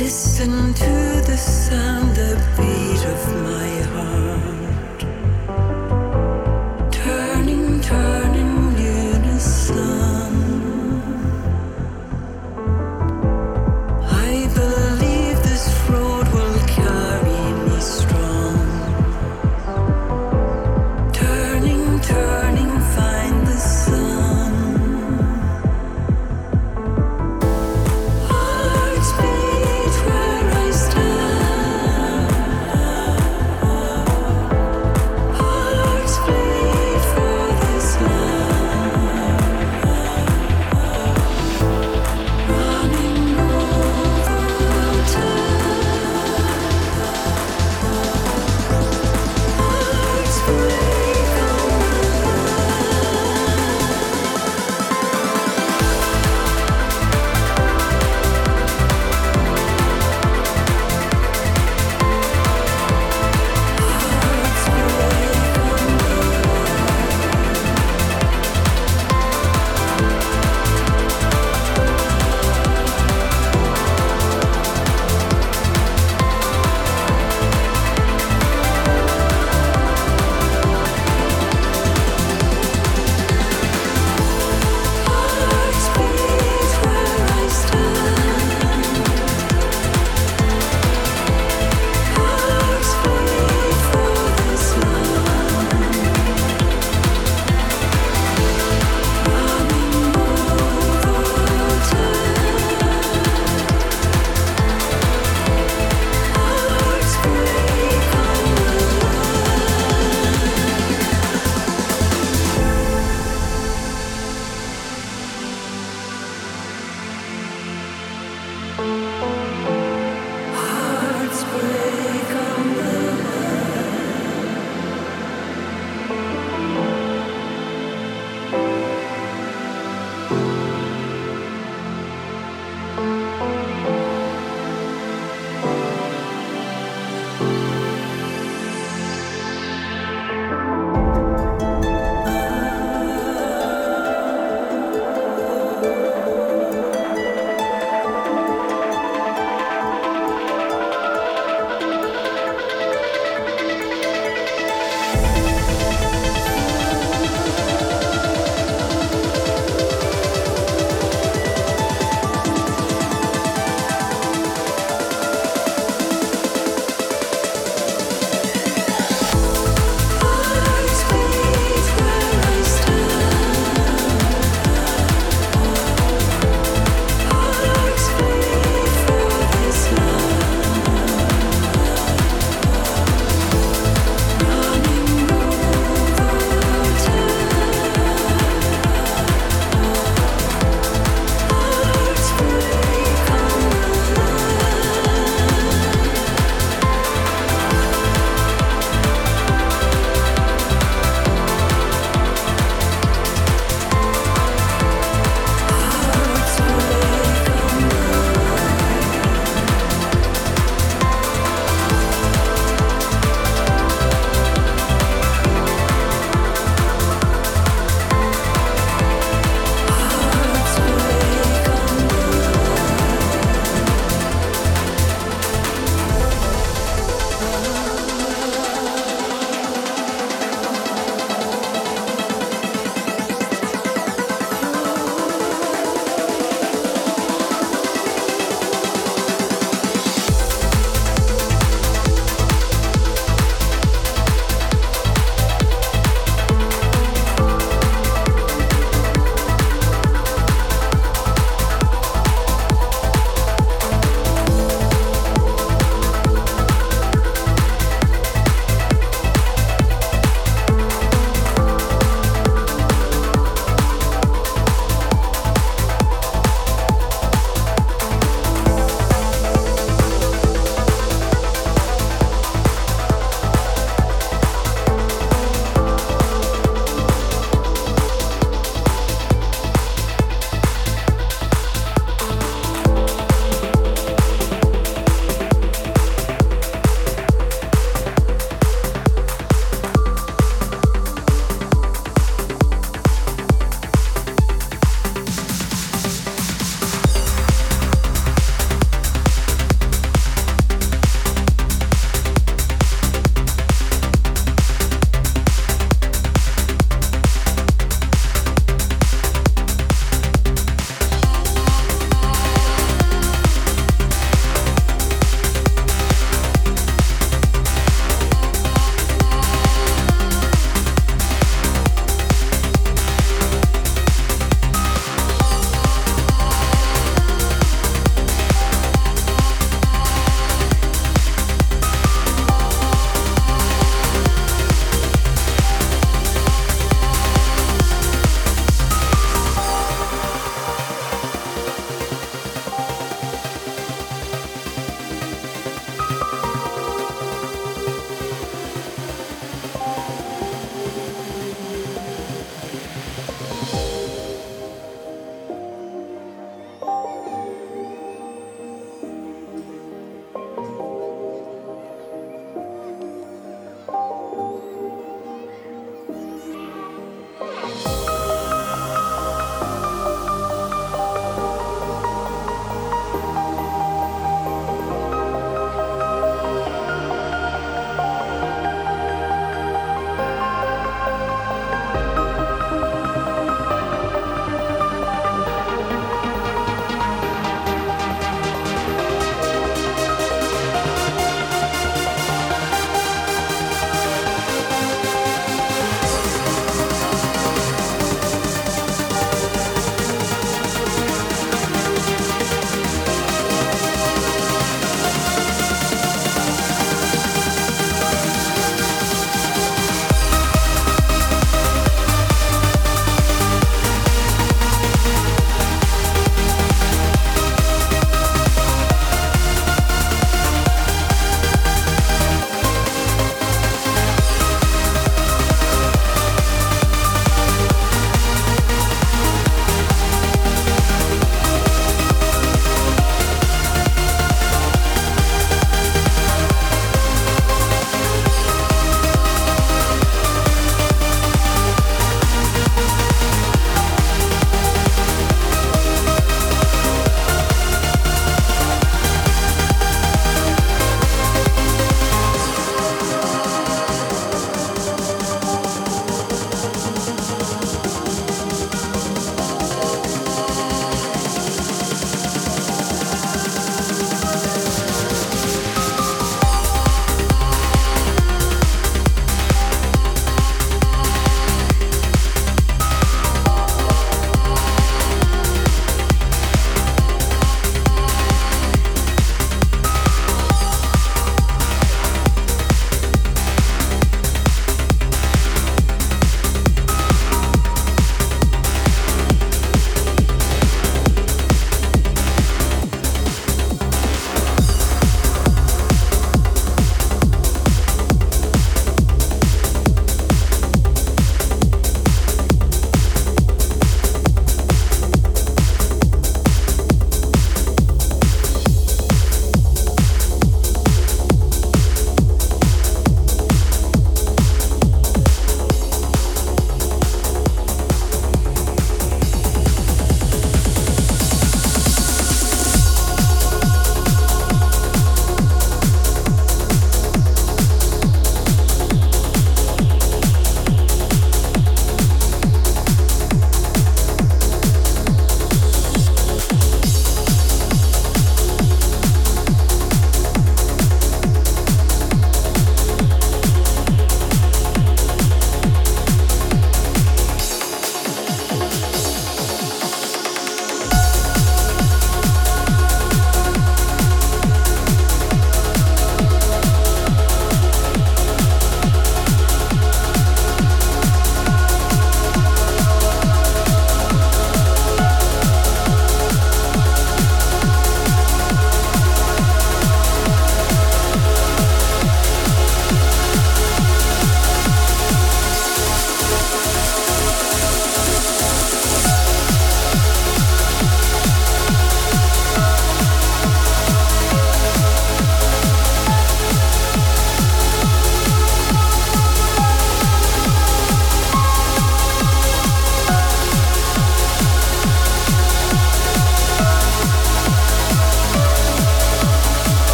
Listen to the sound,